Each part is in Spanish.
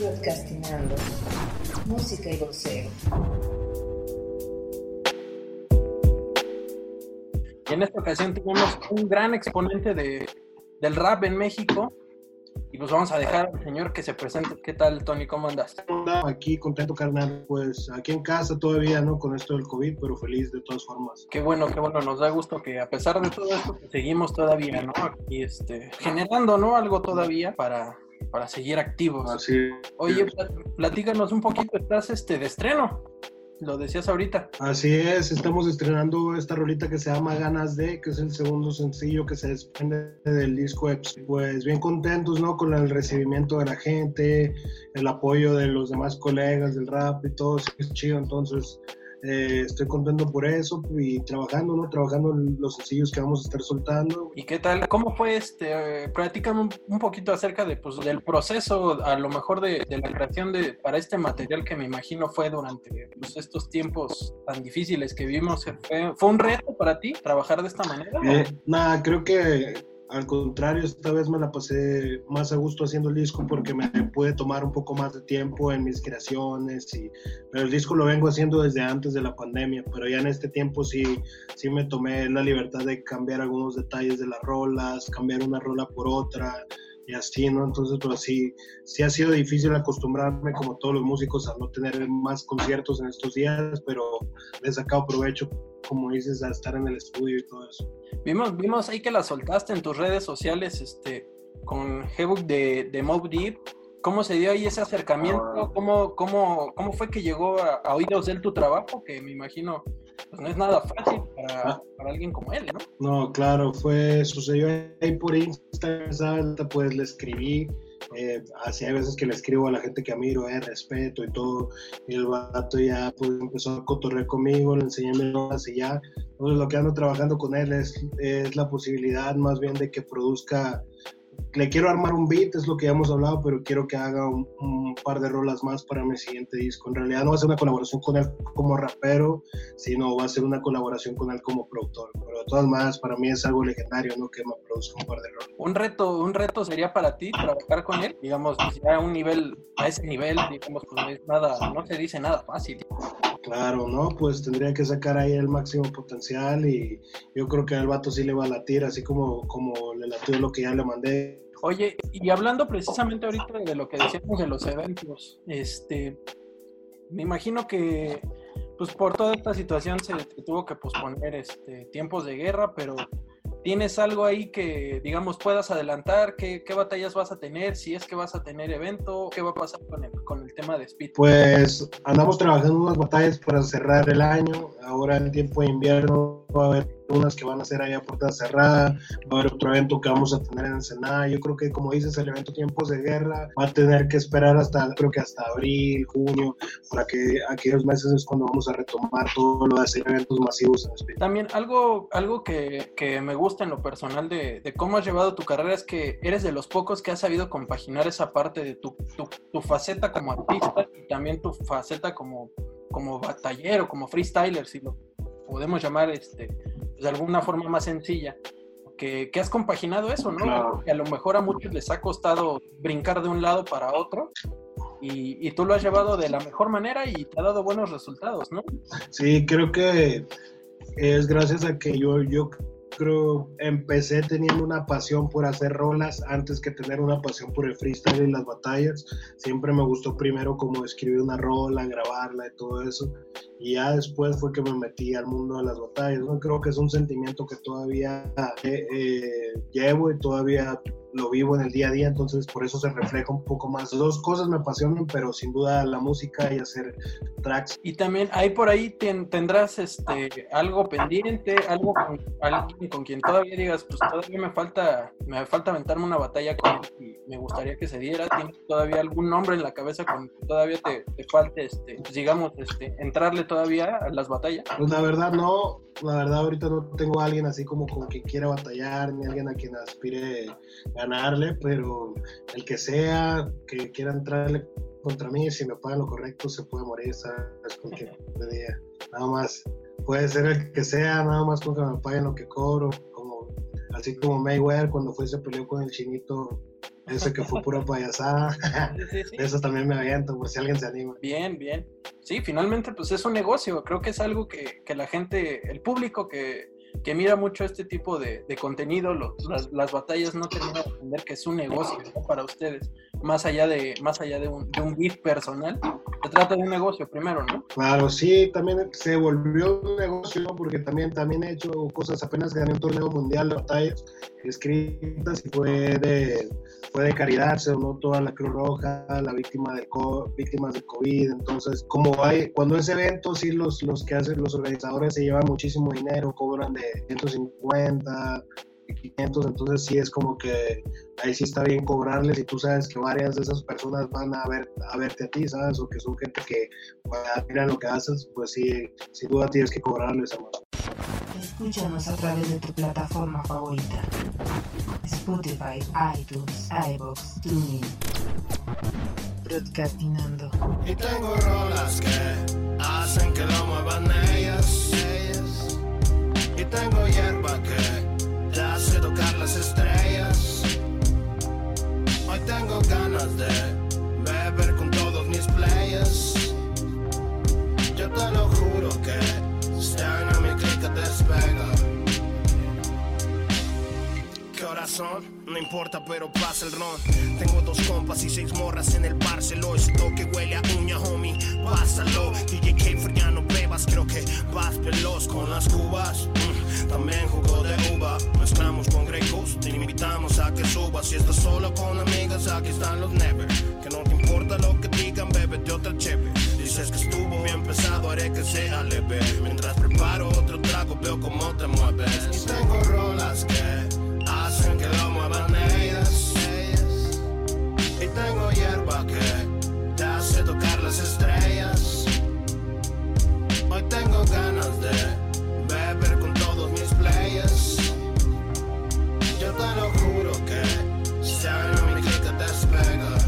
Podcastinando. Música y voceo. Y en esta ocasión tenemos un gran exponente de, del rap en México. Y pues vamos a dejar al señor que se presente. ¿Qué tal, Tony? ¿Cómo andas? Aquí contento, carnal. Pues aquí en casa todavía, ¿no? Con esto del COVID, pero feliz de todas formas. Qué bueno, qué bueno. Nos da gusto que a pesar de todo esto, pues, seguimos todavía, ¿no? Aquí, este, generando, ¿no? Algo todavía para, para seguir activos. Así. Oye, plat- platícanos un poquito. Estás, este, de estreno. Lo decías ahorita. Así es, estamos estrenando esta rolita que se llama Ganas de, que es el segundo sencillo que se desprende del disco Eps. Pues bien contentos, ¿no? Con el recibimiento de la gente, el apoyo de los demás colegas del rap y todo, es chido. Entonces, eh, estoy contento por eso y trabajando, ¿no? Trabajando los sencillos que vamos a estar soltando. ¿Y qué tal? ¿Cómo fue este? Eh, platícame un, poquito acerca de, pues, del proceso, a lo mejor de, de la creación de para este material que me imagino fue durante pues, estos tiempos tan difíciles que vivimos. ¿Fue, fue un reto para ti trabajar de esta manera? Eh, nada, creo que al contrario, esta vez me la pasé más a gusto haciendo el disco porque me pude tomar un poco más de tiempo en mis creaciones. Y, pero el disco lo vengo haciendo desde antes de la pandemia, pero ya en este tiempo sí, sí me tomé la libertad de cambiar algunos detalles de las rolas, cambiar una rola por otra y así, ¿no? Entonces, pues sí, sí ha sido difícil acostumbrarme, como todos los músicos, a no tener más conciertos en estos días, pero le he sacado provecho, como dices, a estar en el estudio y todo eso. Vimos, vimos ahí que la soltaste en tus redes sociales este, con Hebook de, de Mob Deep. ¿Cómo se dio ahí ese acercamiento? ¿Cómo, cómo, cómo fue que llegó a, a oídos de él tu trabajo? Que me imagino pues no es nada fácil para, para, alguien como él, ¿no? No, claro, fue, sucedió ahí por Instagram, ¿sabes? Pues le escribí, eh, así hay veces que le escribo a la gente que admiro, eh, respeto y todo, y el vato ya pues, empezó a cotorrear conmigo, le enseñé mis notas y ya, entonces lo que ando trabajando con él es, es la posibilidad más bien de que produzca le quiero armar un beat, es lo que ya hemos hablado, pero quiero que haga un, un, par de rolas más para mi siguiente disco. En realidad no va a ser una colaboración con él como rapero, sino va a ser una colaboración con él como productor. Pero de todas maneras, para mí es algo legendario, ¿no? Que me produzca un par de rolas. Un reto, un reto sería para ti trabajar con él, digamos, ya a un nivel, a ese nivel, digamos, pues no es nada, no se dice nada fácil. Claro, ¿no? Pues tendría que sacar ahí el máximo potencial y yo creo que al vato sí le va a latir, así como, como le latió lo que ya le mandé. Oye, y hablando precisamente ahorita de lo que decíamos de los eventos, este, me imagino que pues por toda esta situación se, se tuvo que posponer este, tiempos de guerra, pero ¿tienes algo ahí que, digamos, puedas adelantar? ¿Qué, ¿Qué, batallas vas a tener? Si es que vas a tener evento, ¿qué va a pasar con el, con el tema de Speed? Pues andamos trabajando unas batallas para cerrar el año. Ahora en tiempo de invierno va a haber unas que van a ser ahí a puerta cerrada, va a haber otro evento que vamos a tener en Ensenada. Yo creo que, como dices, el evento Tiempos de Guerra va a tener que esperar hasta, creo que hasta abril, junio, para que aquellos meses es cuando vamos a retomar todo lo de hacer eventos masivos en Speed. También algo, algo que, que me gusta en lo personal de, de, cómo has llevado tu carrera es que eres de los pocos que has sabido compaginar esa parte de tu, tu, tu faceta como artista y también tu faceta como, como batallero, como freestyler, si lo podemos llamar este, de alguna forma más sencilla. Que, que, has compaginado eso, ¿no? Claro. Que a lo mejor a muchos les ha costado brincar de un lado para otro y, y, tú lo has llevado de la mejor manera y te ha dado buenos resultados, ¿no? Sí, creo que es gracias a que yo, yo creo empecé teniendo una pasión por hacer rolas antes que tener una pasión por el freestyle y las batallas. Siempre me gustó primero como escribir una rola, grabarla y todo eso. Y ya después fue que me metí al mundo de las batallas. ¿no? Creo que es un sentimiento que todavía eh, eh, llevo y todavía lo vivo en el día a día, entonces por eso se refleja un poco más. Dos cosas me apasionan, pero sin duda la música y hacer tracks. Y también ahí por ahí ten, tendrás este algo pendiente, algo con alguien con quien todavía digas, pues todavía me falta, me falta aventarme una batalla con y me gustaría que se diera. ¿Tienes todavía algún nombre en la cabeza con que todavía te, te falte, este, pues digamos, este, entrarle todavía a las batallas? Pues la verdad no, la verdad ahorita no tengo a alguien así como con quien quiera batallar, ni alguien a quien aspire ganarle, pero el que sea que quiera entrarle contra mí, si me pagan lo correcto, se puede morir, ¿sabes? Con que me diga. Nada más, puede ser el que sea, nada más con que me paguen lo que cobro, como, así como Mayweather cuando fue se peleó con el chinito Ese que fue pura payasada. Sí, sí, sí. Eso también me aviento, por si alguien se anima. Bien, bien. Sí, finalmente pues es un negocio. Creo que es algo que, que la gente, el público que, que mira mucho este tipo de, de contenido, los- las, las batallas no termina de entender que es un negocio ¿no? para ustedes. Más allá de, más allá de un, de un beat personal, se trata de un negocio primero, ¿no? Claro, sí, también se volvió un negocio, porque también, también he hecho cosas, apenas gané un torneo mundial de batallas escritas y fue de, fue de caridad, se donó toda la Cruz Roja, la víctima de víctimas de COVID, entonces como hay, cuando es evento, sí los, los que hacen los organizadores se llevan muchísimo dinero, cobran de 150, 500, entonces sí es como que ahí sí está bien cobrarles y tú sabes que varias de esas personas van a ver a verte a ti, ¿sabes? O que son gente que mira lo que haces, pues sí, sin duda tienes que cobrarles, amor. Escúchanos a través de tu plataforma favorita. Spotify, iTunes, iVoox, TuneIn. Broadcastinando. Y tengo rolas que hacen que lo muevan ellas. ellas. Y tengo hierba que hace las estrellas. Hoy tengo ganas de beber con todos mis players. Yo te lo juro que Stan a mi clica despega. ¿Qué horas son? No importa, pero pasa el ron. Tengo dos compas y seis morras en el Barceló. Ese toque huele a uña, homie. Pásalo. DJ K, ya no bebas. Creo que vas veloz con las cubas. Mm, también jugo de uva. Mezclamos con Grey Goose. Te invitamos a que subas. Si estás solo con amigas, aquí están los never. Que no te importa lo que digan, bébete otra chévere. Dices que estuvo bien pesado, haré que sea leve. Mientras preparo otro trago, veo cómo te mueves. Y tengo rolas que Y tengo hierba que te hace tocar las estrellas. Hoy tengo ganas de beber con todos mis players. Yo te lo juro que Stan a mi clica despega.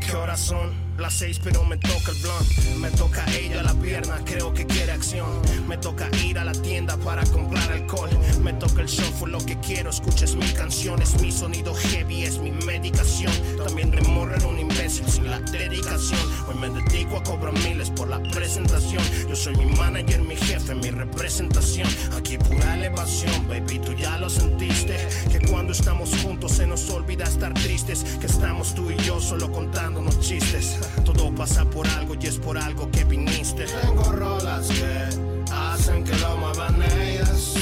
¿Qué horas son? Las seis, pero me toca el blunt. Me toca ella la pierna, creo que quiere acción. Me toca ir a la tienda para comprar alcohol. Me toca el show, fue lo que quiero. Escuches mi canción, es mi sonido heavy, es mi medicación. También remorrer un sin la dedicación. Hoy me dedico a cobrar miles por la presentación. Yo soy mi manager, mi jefe, mi representación. Aquí pura elevación, baby, tú ya lo sentiste. Que cuando estamos juntos se nos olvida estar tristes. Que estamos tú y yo solo contándonos chistes. Todo pasa por algo y es por algo que viniste. Tengo rolas que hacen que lo muevan ellas.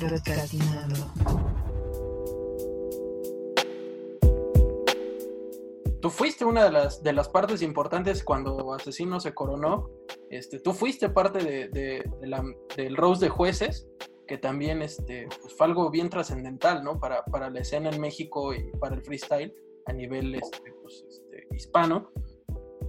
Broadcastinando. Tú fuiste una de las, de las partes importantes cuando Asesino se coronó. Este, tú fuiste parte de- de la- del Rose de jueces. que también este, pues, fue algo bien trascendental, ¿no? Para, para la escena en México y para el freestyle a nivel este, pues, este, hispano.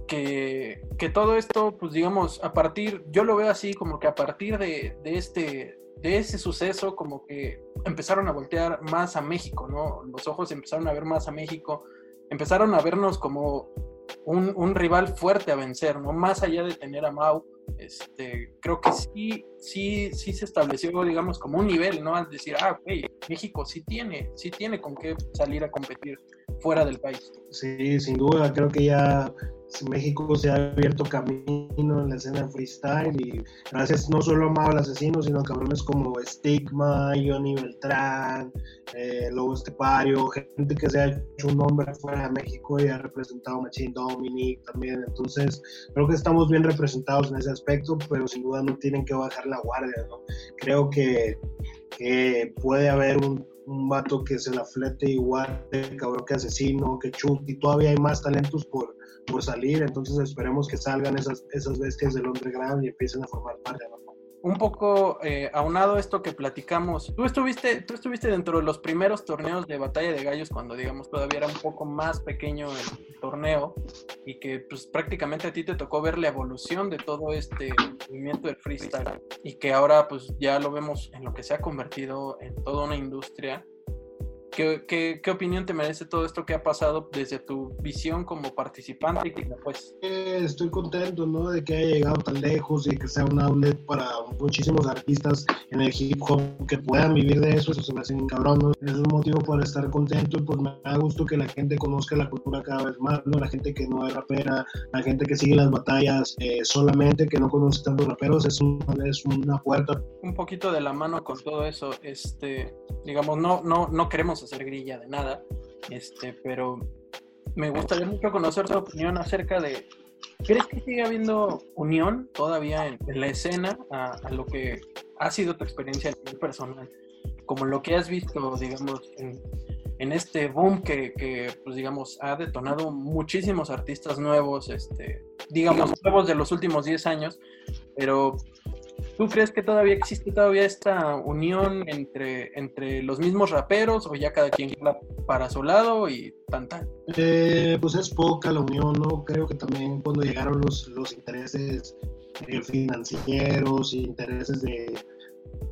Que, que, todo esto, pues digamos, a partir, yo lo veo así como que a partir de, de, este, de ese suceso, como que empezaron a voltear más a México, ¿no? Los ojos empezaron a ver más a México, empezaron a vernos como un, un rival fuerte a vencer, ¿no? Más allá de tener a Mau, este, creo que sí, sí, sí se estableció, digamos, como un nivel, ¿no? Al decir, ah, ok, México sí tiene, sí tiene con qué salir a competir fuera del país. Sí, sin duda, creo que ya México se ha abierto camino en la escena freestyle y gracias no solo a Mao el asesino, sino a cabrones como Stigma, Johnny Beltrán, eh, Lobo Estepario, gente que se ha hecho un nombre fuera de México y ha representado Machine Dominic también. Entonces, creo que estamos bien representados en ese aspecto, pero sin duda no tienen que bajar la guardia. ¿no? Creo que puede haber un, un vato que se la flete igual cabrón que asesino, que Chuck, y todavía hay más talentos por por salir, entonces esperemos que salgan esas, esas bestias del underground y empiecen a formar parte. ¿no? Un poco eh, aunado esto que platicamos, tú estuviste, tú estuviste dentro de los primeros torneos de batalla de gallos cuando digamos todavía era un poco más pequeño el torneo y que pues prácticamente a ti te tocó ver la evolución de todo este movimiento del freestyle y que ahora pues ya lo vemos en lo que se ha convertido en toda una industria ¿Qué, qué, opinión te merece todo esto que ha pasado desde tu visión como participante? Pues? Eh, estoy contento ¿no? de que haya llegado tan lejos y que sea un outlet para muchísimos artistas en el hip hop que puedan vivir de eso. Eso se me hace un cabrón. ¿no? Es un motivo para estar contento y pues me da gusto que la gente conozca la cultura cada vez más. ¿no? La gente que no es rapera, la gente que sigue las batallas eh, solamente, que no conoce tantos raperos, es, un, es una puerta. Un poquito de la mano con todo eso. este Digamos, no, no, no queremos hacer grilla de nada, este, pero me gustaría mucho conocer tu opinión acerca de, ¿crees que sigue habiendo unión todavía en, la escena a, lo que ha sido tu experiencia personal? Como lo que has visto, digamos, en, en este boom que, que, pues digamos, ha detonado muchísimos artistas nuevos, este, digamos, nuevos de los últimos 10 años, pero ¿Tú crees que todavía existe todavía esta unión entre, entre los mismos raperos o ya cada quien para su lado y tan tan? Eh, pues es poca la unión, ¿no? Creo que también cuando llegaron los, los intereses eh, financieros, intereses de,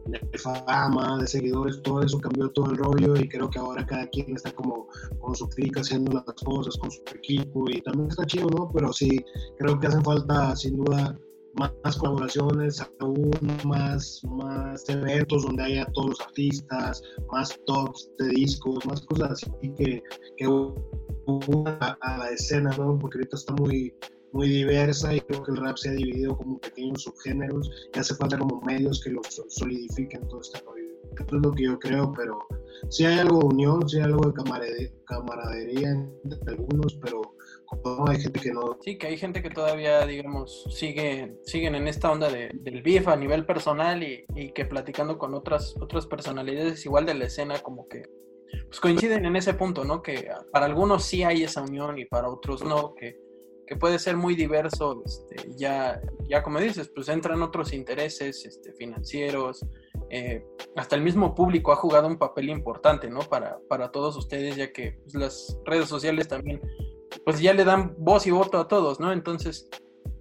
de, fama, de seguidores, todo eso cambió todo el rollo y creo que ahora cada quien está como con su clic haciendo las cosas, con su equipo y también está chido, ¿no? Pero sí, creo que hacen falta sin duda más colaboraciones, aún más, más eventos donde haya todos los artistas, más tops de discos, más cosas así que, que a, a la escena, ¿no? Porque ahorita está muy, muy diversa y creo que el rap se ha dividido como pequeños subgéneros y hace falta como medios que lo solidifiquen todo este rollo. Eso es lo que yo creo, pero sí hay algo de unión, sí hay algo de camaradería entre algunos, pero Sí, que hay gente que todavía, digamos, sigue, siguen en esta onda de, del beef a nivel personal y, y, que platicando con otras, otras personalidades igual de la escena, como que pues coinciden en ese punto, ¿no? Que para algunos sí hay esa unión y para otros no, que, que puede ser muy diverso, este, ya, ya como dices, pues entran otros intereses este, financieros, eh, hasta el mismo público ha jugado un papel importante, ¿no? Para, para todos ustedes, ya que pues, las redes sociales también pues ya le dan voz y voto a todos, ¿no? Entonces,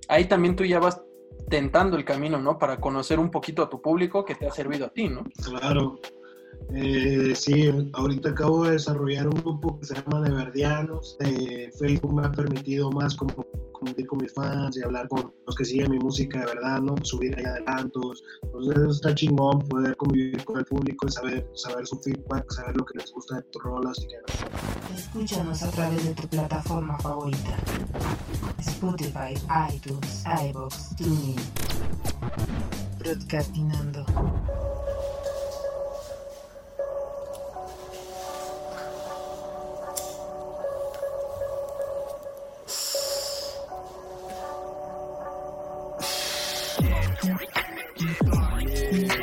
ahí también tú ya vas tentando el camino, ¿no? Para conocer un poquito a tu público que te ha servido a ti, ¿no? Claro. Eh, sí, ahorita acabo de desarrollar un grupo que se llama De Verdianos. Eh, Facebook me ha permitido más como con mis fans y hablar con los que siguen mi música de verdad, ¿no? Subir ahí adelantos. Entonces está chingón, poder convivir con el público y saber, saber su feedback, saber lo que les gusta de tu rol, así que... Escúchanos a través de tu plataforma favorita. Spotify, iTunes, iVoox, TuneIn. Broadcastinando. Yeah.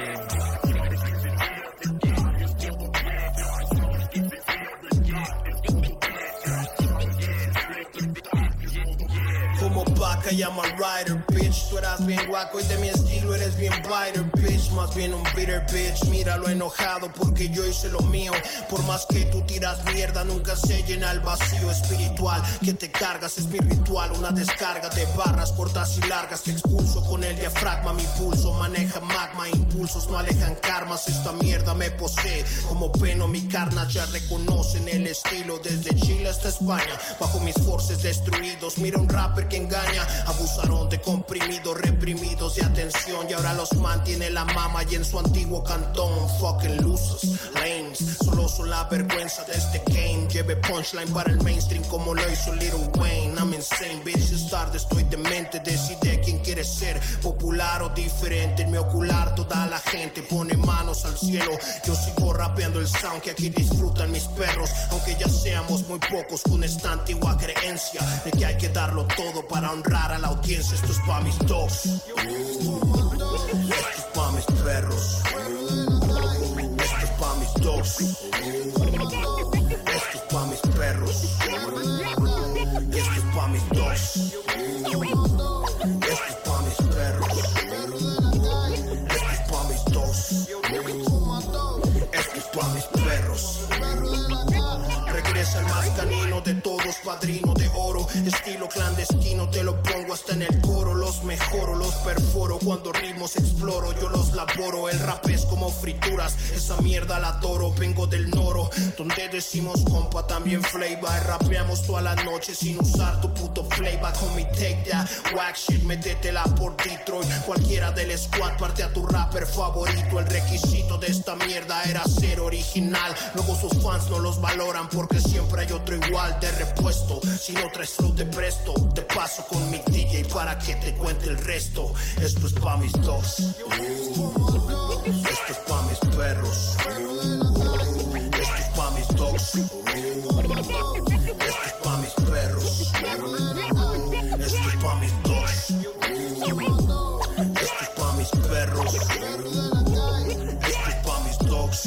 Vaca, llama rider, bitch. Tú eras bien guaco y de mi estilo eres bien biter, bitch. Más bien un bitter bitch. Míralo enojado porque yo hice lo mío. Por más que tú tiras mierda, nunca se llena el vacío espiritual que te cargas. Es mi ritual, una descarga de barras cortas y largas que expulso con el diafragma. Mi pulso maneja magma, impulsos no alejan karmas. Esta mierda me posee como peno. Mi carna ya reconocen el estilo desde Chile hasta España. Bajo mis forces destruidos, mira un rapper que engaña. Abusaron de comprimidos, reprimidos de atención y ahora los mantiene la mama y en su antiguo cantón. Fucking losers, lames, solo son la vergüenza de este game. Lleve punchline para el mainstream como lo hizo Little Wayne. I'm insane, bitch, es tarde, estoy demente. Decide quién quiere ser, popular o diferente. En mi ocular toda la gente pone manos al cielo. Yo sigo rapeando el sound que aquí disfrutan mis perros, aunque ya seamos muy pocos con esta antigua creencia de que hay que darlo todo para honrar a la audiencia. Esto es pa' mis dogs. Esto es pa' mis perros. Esto es pa' mis dogs. Esto es pa' mis perros. Y esto es pa' mis dogs. Esto es pa' mis perros. Esto es pa' mis dogs. Esto es pa' mis perros. Regresa el más canino de todos, padrino. Estilo clandestino, te lo pongo hasta en el coro. Los mejoro, los perforo. Cuando ritmos exploro, yo los El rap es como frituras, esa mierda la adoro. Vengo del noro, donde decimos compa también flavor. Rapeamos toda la noche sin usar tu puto flavor. Homie, take that whack shit, métetela por Detroit. Cualquiera del squad parte a tu rapper favorito. El requisito de esta mierda era ser original. Luego sus fans no los valoran porque siempre hay otro igual de repuesto. Si no traes flow te presto, te paso con mi DJ para que te cuente el resto. Esto es pa' mis dos. Esto es pa' mis perros. Esto es pa' mis dogs. Esto es pa' mis perros. Esto es pa' mis dogs. Esto es pa' mis perros. Esto es pa' mis dogs.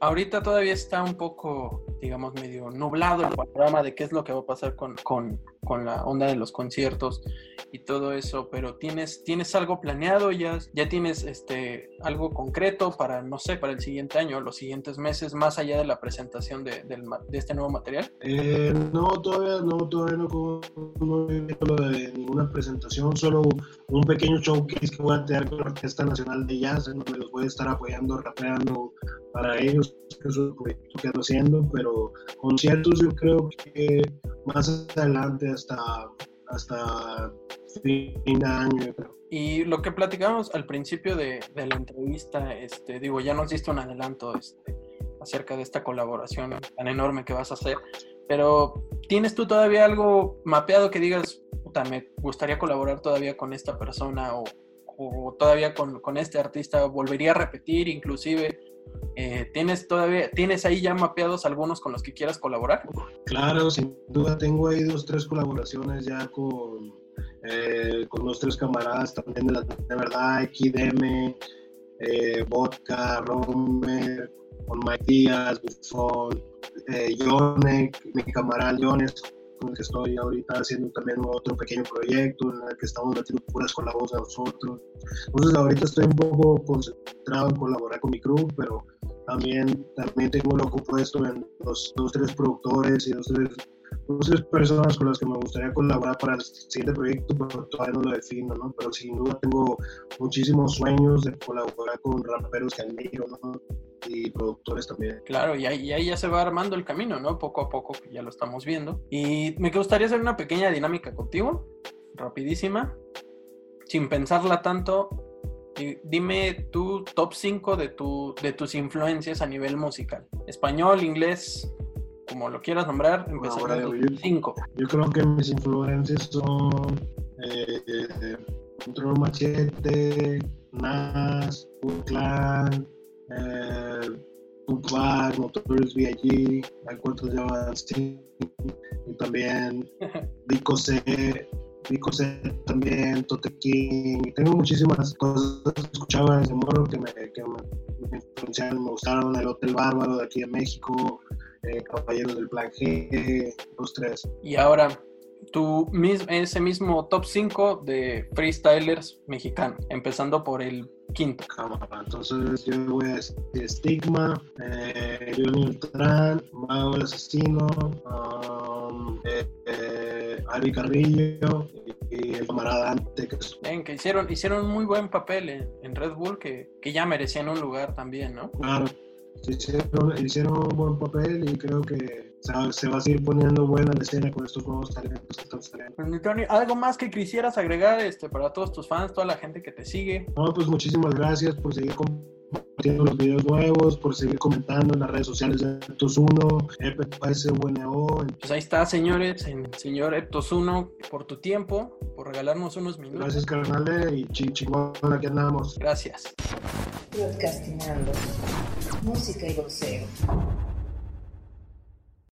Ahorita todavía está un poco, digamos, medio nublado el panorama de qué es lo que va a pasar con, con, con la onda de los conciertos y todo eso, pero tienes, tienes algo planeado, ya, ya tienes este, algo concreto para, no sé, para el siguiente año, los siguientes meses, más allá de la presentación de, ma- de este nuevo material. Eh, no, todavía no, todavía no, no he visto de ninguna presentación, solo un pequeño showcase que voy a tener con la Orquesta Nacional de Jazz, en donde los voy a estar apoyando, rapeando para ellos, que es un proyecto que ando haciendo, pero conciertos yo creo que más adelante, hasta, hasta fin de año. Y lo que platicamos al principio de, de la entrevista, este, digo, ya nos diste un adelanto este, acerca de esta colaboración tan enorme que vas a hacer, pero ¿tienes tú todavía algo mapeado que digas, puta, me gustaría colaborar todavía con esta persona o, o todavía con, con este artista, volvería a repetir inclusive? Eh, ¿Tienes todavía, tienes ahí ya mapeados algunos con los que quieras colaborar? Claro, sin duda tengo ahí dos, tres colaboraciones ya con, eh, con dos, tres camaradas también de, la, de verdad, XDM, eh, Vodka, Romer, con Mike Díaz, Buffon, eh, mi camarada Jones, con el que estoy ahorita haciendo también otro pequeño proyecto en el que estamos metiendo puras con la voz de nosotros. Entonces ahorita estoy un poco concentrado en colaborar con mi crew, pero también, también tengo lo compuesto en dos, dos, tres productores y dos, tres, dos, tres personas con las que me gustaría colaborar para el siguiente proyecto, pero todavía no lo defino, ¿no? Pero sin duda tengo muchísimos sueños de colaborar con raperos que admiro, ¿no? Y productores también. Claro, y ahí, y ahí ya se va armando el camino, ¿no? Poco a poco, ya lo estamos viendo. Y me gustaría hacer una pequeña dinámica contigo, rapidísima, sin pensarla tanto. Y dime tu top 5 de, tu, de tus influencias a nivel musical. Español, inglés, como lo quieras nombrar, con yo- 5. Yo creo que mis influencias son eh, Control Machete, Nas, Clan, eh, Tupac, Notorious B.I.G., hay cuantos llaman y también Vico C, Vico C también, Tote King, tengo muchísimas cosas que escuchaba desde morro que me, que me, me influenciaron, me gustaron, El Hotel Bárbaro de aquí de México, eh, Caballeros del Plan G, los tres. Y ahora, tu ese mismo top 5 de freestylers mexicanos, empezando por el quinto. Entonces yo voy a decir Stigma, eh, Leonel Tran, Mago el Asesino, um, eh, Ari Carrillo y, el camarada Ante. Ven, que hicieron, hicieron un muy buen papel en, en Red Bull, que, que, ya merecían un lugar también, ¿no? Claro, hicieron, hicieron un buen papel y creo que se va a seguir poniendo buena la escena con estos nuevos talentos que están saliendo. Pues, ¿algo más que quisieras agregar este, para todos tus fans, toda la gente que te sigue? No, pues muchísimas gracias por seguir compartiendo los videos nuevos, por seguir comentando en las redes sociales de Eptos1, EPSUNO. Pues ahí está, señores, en señor Eptos1, por tu tiempo, por regalarnos unos minutos. Gracias, carnal, y chingón, aquí andamos. Gracias. Podcastinando. Música y boxeo.